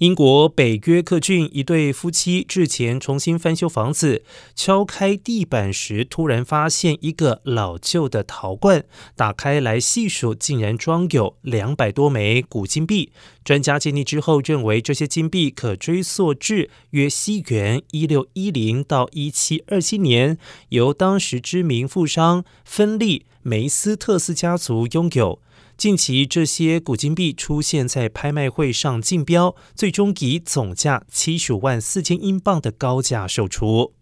英国北约克郡一对夫妻之前重新翻修房子，敲开地板时，突然发现一个老旧的陶罐，打开来细数，竟然装有两百多枚古金币。专家鉴定之后认为，这些金币可追溯至约西元一六一零到一七二七年，由当时知名富商芬利梅斯特斯家族拥有。近期这些古金币出现在拍卖会上竞标，最终以总价七十五万四千英镑的高价售出。